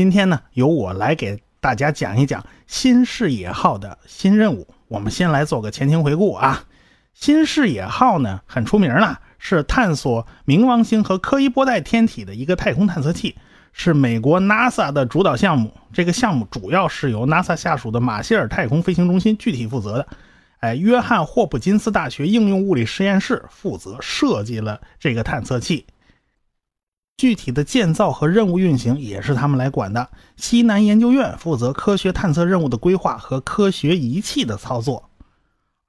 今天呢，由我来给大家讲一讲新视野号的新任务。我们先来做个前情回顾啊。新视野号呢很出名了，是探索冥王星和柯伊伯带天体的一个太空探测器，是美国 NASA 的主导项目。这个项目主要是由 NASA 下属的马歇尔太空飞行中心具体负责的。哎，约翰霍普金斯大学应用物理实验室负责设计了这个探测器，具体的建造和任务运行也是他们来管的。西南研究院负责科学探测任务的规划和科学仪器的操作。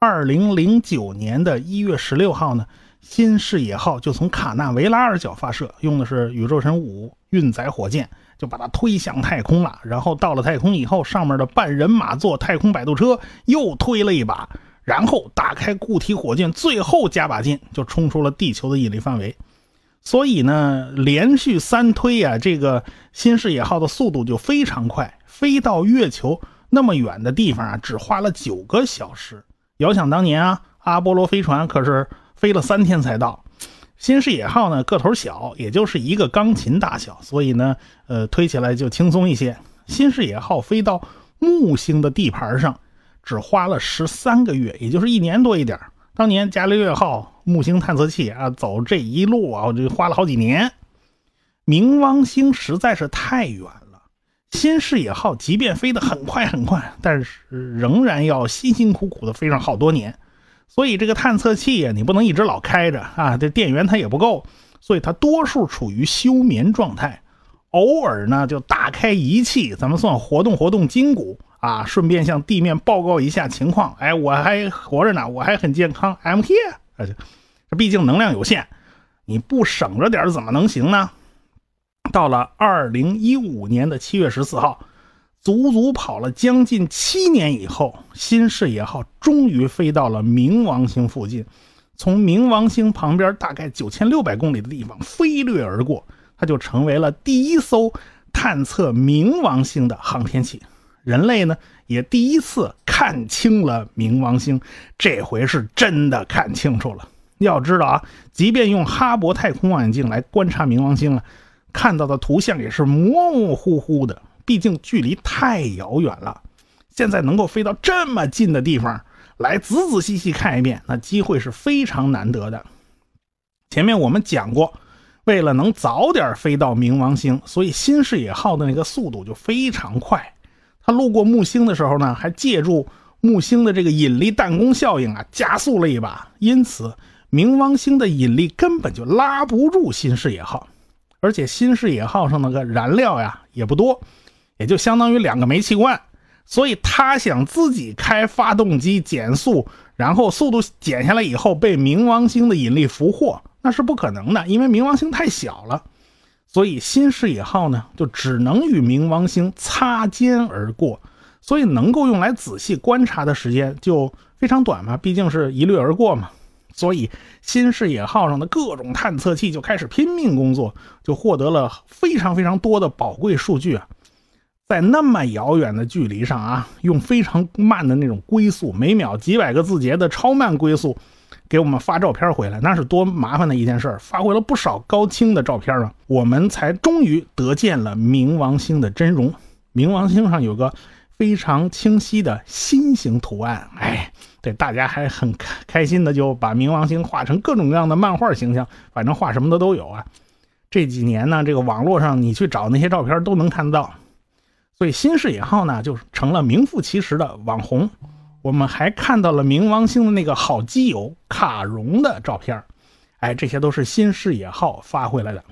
二零零九年的一月十六号呢，新视野号就从卡纳维拉尔角发射，用的是宇宙神五运载火箭，就把它推向太空了。然后到了太空以后，上面的半人马座太空摆渡车又推了一把，然后打开固体火箭，最后加把劲，就冲出了地球的引力范围。所以呢，连续三推啊，这个新视野号的速度就非常快，飞到月球那么远的地方啊，只花了九个小时。遥想当年啊，阿波罗飞船可是飞了三天才到。新视野号呢个头小，也就是一个钢琴大小，所以呢，呃，推起来就轻松一些。新视野号飞到木星的地盘上，只花了十三个月，也就是一年多一点。当年伽利略号木星探测器啊，走这一路啊，我就花了好几年。冥王星实在是太远了。新视野号即便飞得很快很快，但是仍然要辛辛苦苦的飞上好多年。所以这个探测器呀，你不能一直老开着啊，这电源它也不够，所以它多数处于休眠状态。偶尔呢，就打开仪器，咱们算活动活动筋骨啊，顺便向地面报告一下情况。哎，我还活着呢，我还很健康，I'm here。而且这毕竟能量有限，你不省着点怎么能行呢？到了二零一五年的七月十四号，足足跑了将近七年以后，新视野号终于飞到了冥王星附近，从冥王星旁边大概九千六百公里的地方飞掠而过，它就成为了第一艘探测冥王星的航天器。人类呢，也第一次看清了冥王星，这回是真的看清楚了。要知道啊，即便用哈勃太空望远镜来观察冥王星了。看到的图像也是模模糊糊的，毕竟距离太遥远了。现在能够飞到这么近的地方来仔仔细细看一遍，那机会是非常难得的。前面我们讲过，为了能早点飞到冥王星，所以新视野号的那个速度就非常快。它路过木星的时候呢，还借助木星的这个引力弹弓效应啊，加速了一把。因此，冥王星的引力根本就拉不住新视野号。而且新视野号上那个燃料呀也不多，也就相当于两个煤气罐，所以他想自己开发动机减速，然后速度减下来以后被冥王星的引力俘获，那是不可能的，因为冥王星太小了。所以新视野号呢就只能与冥王星擦肩而过，所以能够用来仔细观察的时间就非常短嘛，毕竟是一掠而过嘛。所以，新视野号上的各种探测器就开始拼命工作，就获得了非常非常多的宝贵数据啊！在那么遥远的距离上啊，用非常慢的那种龟速，每秒几百个字节的超慢龟速，给我们发照片回来，那是多麻烦的一件事儿。发回了不少高清的照片啊，我们才终于得见了冥王星的真容。冥王星上有个非常清晰的心形图案，哎。对，大家还很开开心的，就把冥王星画成各种各样的漫画形象，反正画什么的都有啊。这几年呢，这个网络上你去找那些照片都能看到，所以新视野号呢就成了名副其实的网红。我们还看到了冥王星的那个好基友卡戎的照片，哎，这些都是新视野号发回来的。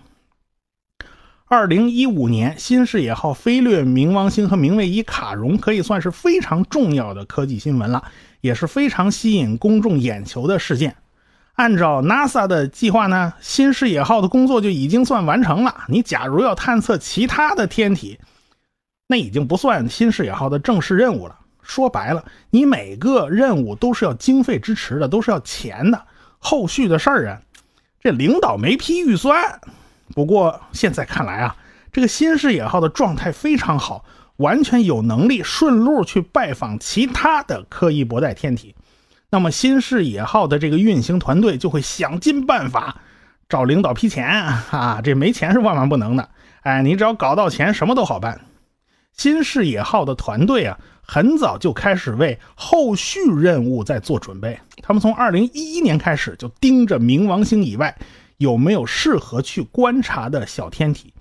二零一五年，新视野号飞掠冥王星和冥卫一卡戎可以算是非常重要的科技新闻了，也是非常吸引公众眼球的事件。按照 NASA 的计划呢，新视野号的工作就已经算完成了。你假如要探测其他的天体，那已经不算新视野号的正式任务了。说白了，你每个任务都是要经费支持的，都是要钱的。后续的事儿啊，这领导没批预算。不过现在看来啊，这个新视野号的状态非常好，完全有能力顺路去拜访其他的柯伊伯带天体。那么新视野号的这个运行团队就会想尽办法找领导批钱啊，这没钱是万万不能的。哎，你只要搞到钱，什么都好办。新视野号的团队啊，很早就开始为后续任务在做准备。他们从2011年开始就盯着冥王星以外有没有适合去观察的小天体。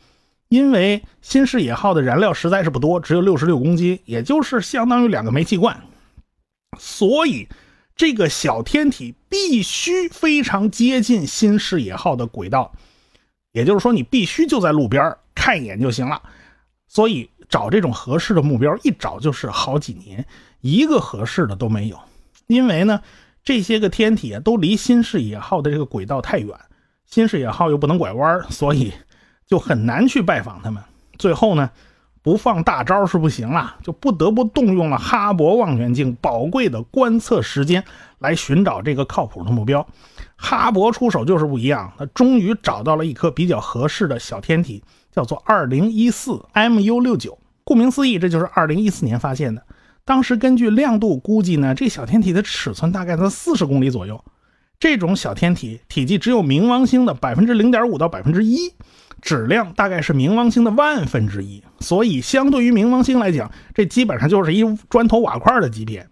因为新视野号的燃料实在是不多，只有66公斤，也就是相当于两个煤气罐，所以这个小天体必须非常接近新视野号的轨道。也就是说，你必须就在路边看一眼就行了。所以。找这种合适的目标，一找就是好几年，一个合适的都没有。因为呢，这些个天体啊，都离新视野号的这个轨道太远，新视野号又不能拐弯，所以就很难去拜访他们。最后呢，不放大招是不行了，就不得不动用了哈勃望远镜宝贵的观测时间来寻找这个靠谱的目标。哈勃出手就是不一样，他终于找到了一颗比较合适的小天体。叫做二零一四 MU 六九，顾名思义，这就是二零一四年发现的。当时根据亮度估计呢，这小天体的尺寸大概在四十公里左右。这种小天体体积只有冥王星的百分之零点五到百分之一，质量大概是冥王星的万分之一。所以相对于冥王星来讲，这基本上就是一砖头瓦块的级别。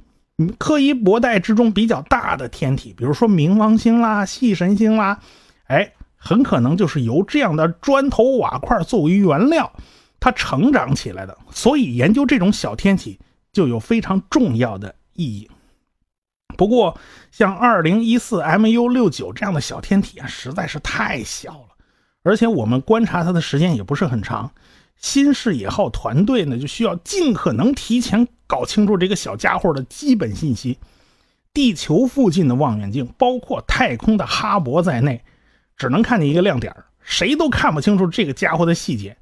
柯伊伯带之中比较大的天体，比如说冥王星啦、系神星啦，哎。很可能就是由这样的砖头瓦块作为原料，它成长起来的。所以研究这种小天体就有非常重要的意义。不过，像2014 MU69 这样的小天体啊，实在是太小了，而且我们观察它的时间也不是很长。新视野号团队呢，就需要尽可能提前搞清楚这个小家伙的基本信息。地球附近的望远镜，包括太空的哈勃在内。只能看见一个亮点谁都看不清楚这个家伙的细节。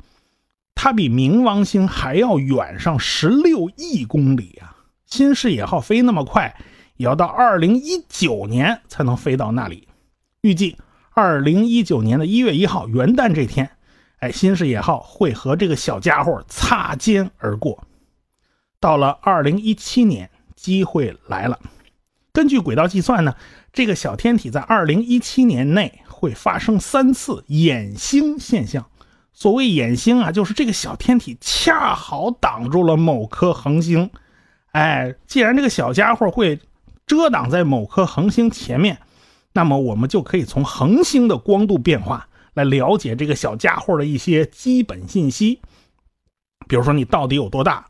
它比冥王星还要远上十六亿公里啊！新视野号飞那么快，也要到二零一九年才能飞到那里。预计二零一九年的一月一号元旦这天，哎，新视野号会和这个小家伙擦肩而过。到了二零一七年，机会来了。根据轨道计算呢，这个小天体在二零一七年内。会发生三次掩星现象。所谓掩星啊，就是这个小天体恰好挡住了某颗恒星。哎，既然这个小家伙会遮挡在某颗恒星前面，那么我们就可以从恒星的光度变化来了解这个小家伙的一些基本信息。比如说，你到底有多大，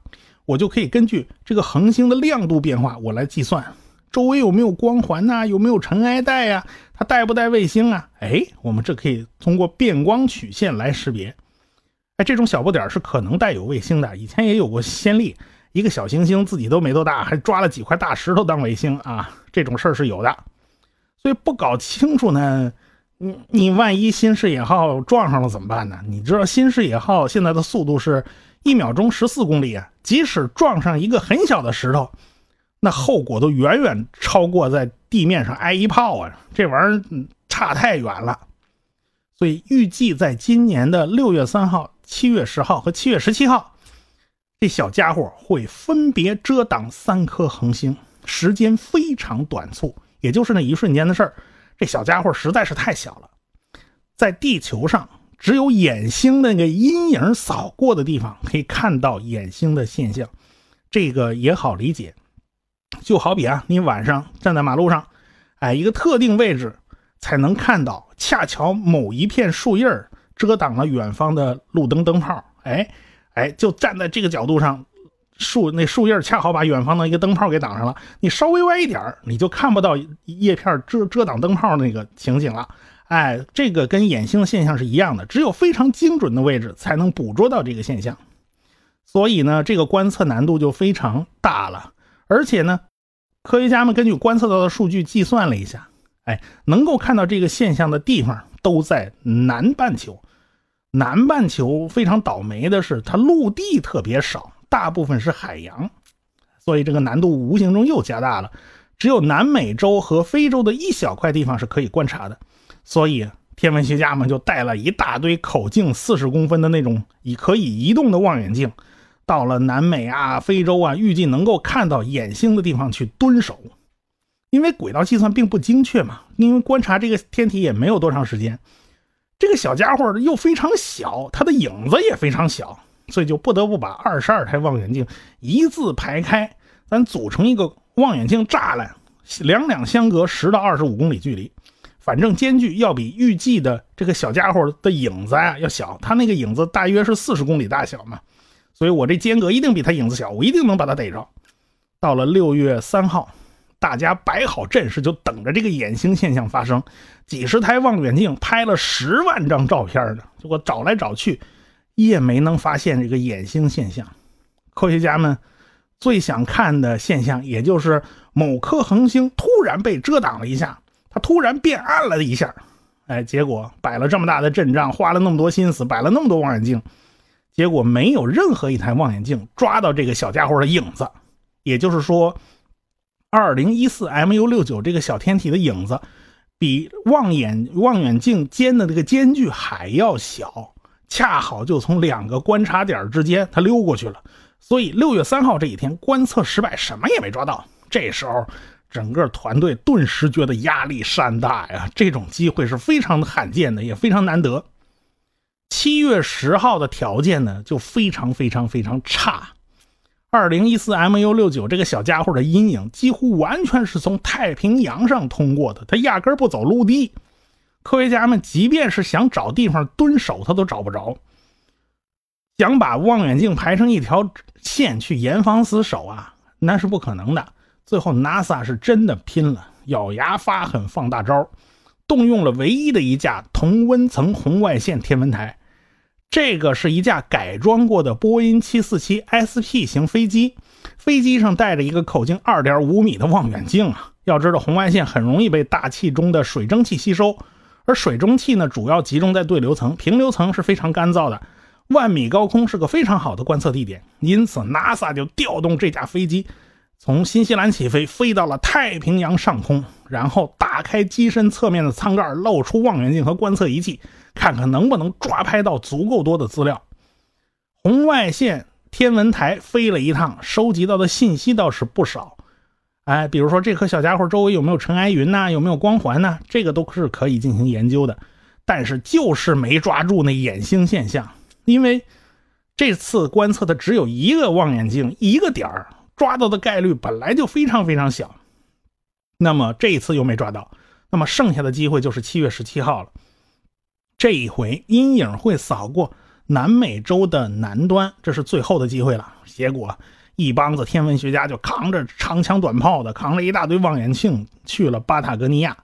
我就可以根据这个恒星的亮度变化，我来计算。周围有没有光环呐？有没有尘埃带呀？它带不带卫星啊？哎，我们这可以通过变光曲线来识别。哎，这种小不点是可能带有卫星的。以前也有过先例，一个小行星自己都没多大，还抓了几块大石头当卫星啊，这种事儿是有的。所以不搞清楚呢，你你万一新视野号撞上了怎么办呢？你知道新视野号现在的速度是一秒钟十四公里啊，即使撞上一个很小的石头。那后果都远远超过在地面上挨一炮啊！这玩意儿差太远了，所以预计在今年的六月三号、七月十号和七月十七号，这小家伙会分别遮挡三颗恒星，时间非常短促，也就是那一瞬间的事儿。这小家伙实在是太小了，在地球上只有掩星那个阴影扫过的地方可以看到掩星的现象，这个也好理解。就好比啊，你晚上站在马路上，哎，一个特定位置才能看到，恰巧某一片树叶遮挡了远方的路灯灯泡，哎，哎，就站在这个角度上，树那树叶恰好把远方的一个灯泡给挡上了，你稍微歪一点你就看不到叶片遮遮挡灯泡那个情景了，哎，这个跟眼星的现象是一样的，只有非常精准的位置才能捕捉到这个现象，所以呢，这个观测难度就非常大了。而且呢，科学家们根据观测到的数据计算了一下，哎，能够看到这个现象的地方都在南半球。南半球非常倒霉的是，它陆地特别少，大部分是海洋，所以这个难度无形中又加大了。只有南美洲和非洲的一小块地方是可以观察的，所以天文学家们就带了一大堆口径四十公分的那种以可以移动的望远镜。到了南美啊、非洲啊，预计能够看到眼星的地方去蹲守，因为轨道计算并不精确嘛，因为观察这个天体也没有多长时间。这个小家伙又非常小，它的影子也非常小，所以就不得不把二十二台望远镜一字排开，咱组成一个望远镜栅栏，两两相隔十到二十五公里距离。反正间距要比预计的这个小家伙的影子啊要小，它那个影子大约是四十公里大小嘛，所以我这间隔一定比它影子小，我一定能把它逮着。到了六月三号，大家摆好阵势，就等着这个眼星现象发生。几十台望远镜拍了十万张照片呢，结果找来找去，也没能发现这个眼星现象。科学家们最想看的现象，也就是某颗恒星突然被遮挡了一下。它突然变暗了一下，哎，结果摆了这么大的阵仗，花了那么多心思，摆了那么多望远镜，结果没有任何一台望远镜抓到这个小家伙的影子。也就是说，二零一四 MU 六九这个小天体的影子，比望远望远镜间的这个间距还要小，恰好就从两个观察点之间它溜过去了。所以六月三号这一天观测失败，什么也没抓到。这时候。整个团队顿时觉得压力山大呀！这种机会是非常罕见的，也非常难得。七月十号的条件呢，就非常非常非常差。二零一四 MU 六九这个小家伙的阴影几乎完全是从太平洋上通过的，它压根不走陆地。科学家们即便是想找地方蹲守，他都找不着。想把望远镜排成一条线去严防死守啊，那是不可能的。最后，NASA 是真的拼了，咬牙发狠放大招，动用了唯一的一架同温层红外线天文台。这个是一架改装过的波音747 SP 型飞机，飞机上带着一个口径2.5米的望远镜啊。要知道，红外线很容易被大气中的水蒸气吸收，而水蒸气呢，主要集中在对流层，平流层是非常干燥的。万米高空是个非常好的观测地点，因此 NASA 就调动这架飞机。从新西兰起飞，飞到了太平洋上空，然后打开机身侧面的舱盖，露出望远镜和观测仪器，看看能不能抓拍到足够多的资料。红外线天文台飞了一趟，收集到的信息倒是不少。哎，比如说这颗小家伙周围有没有尘埃云呐，有没有光环呐，这个都是可以进行研究的。但是就是没抓住那眼星现象，因为这次观测的只有一个望远镜，一个点儿。抓到的概率本来就非常非常小，那么这一次又没抓到，那么剩下的机会就是七月十七号了。这一回阴影会扫过南美洲的南端，这是最后的机会了。结果一帮子天文学家就扛着长枪短炮的，扛着一大堆望远镜去了巴塔哥尼亚，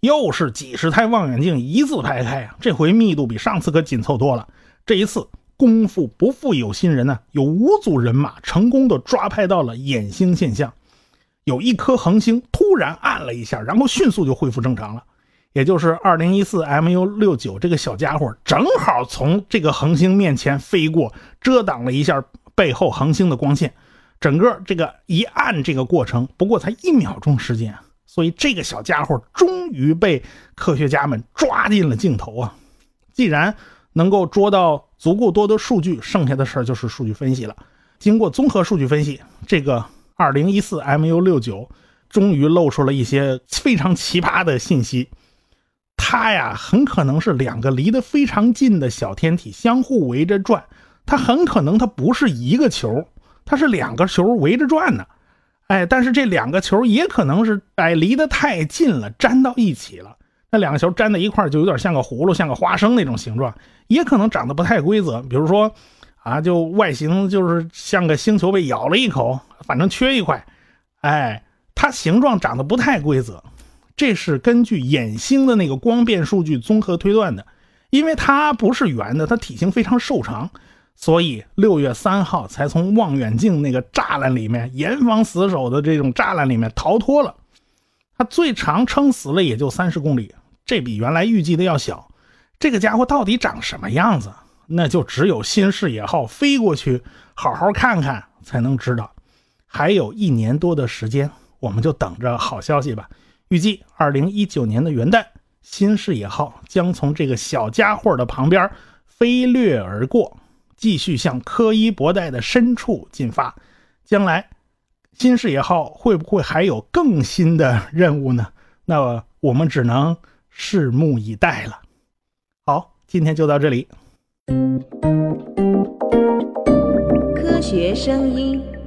又是几十台望远镜一字排开啊！这回密度比上次可紧凑多了。这一次。功夫不负有心人呢，有五组人马成功的抓拍到了眼星现象，有一颗恒星突然暗了一下，然后迅速就恢复正常了，也就是二零一四 MU 六九这个小家伙正好从这个恒星面前飞过，遮挡了一下背后恒星的光线，整个这个一暗这个过程不过才一秒钟时间，所以这个小家伙终于被科学家们抓进了镜头啊！既然能够捉到足够多的数据，剩下的事儿就是数据分析了。经过综合数据分析，这个2014 MU 六九终于露出了一些非常奇葩的信息。它呀，很可能是两个离得非常近的小天体相互围着转。它很可能它不是一个球，它是两个球围着转呢。哎，但是这两个球也可能是哎离得太近了，粘到一起了。那两个球粘在一块就有点像个葫芦，像个花生那种形状，也可能长得不太规则。比如说，啊，就外形就是像个星球被咬了一口，反正缺一块。哎，它形状长得不太规则，这是根据眼星的那个光变数据综合推断的。因为它不是圆的，它体型非常瘦长，所以六月三号才从望远镜那个栅栏里面，严防死守的这种栅栏里面逃脱了。它最长撑死了也就三十公里。这比原来预计的要小，这个家伙到底长什么样子？那就只有新视野号飞过去好好看看才能知道。还有一年多的时间，我们就等着好消息吧。预计二零一九年的元旦，新视野号将从这个小家伙的旁边飞掠而过，继续向柯伊伯带的深处进发。将来，新视野号会不会还有更新的任务呢？那我们只能。拭目以待了。好今天就到这里。科学声音。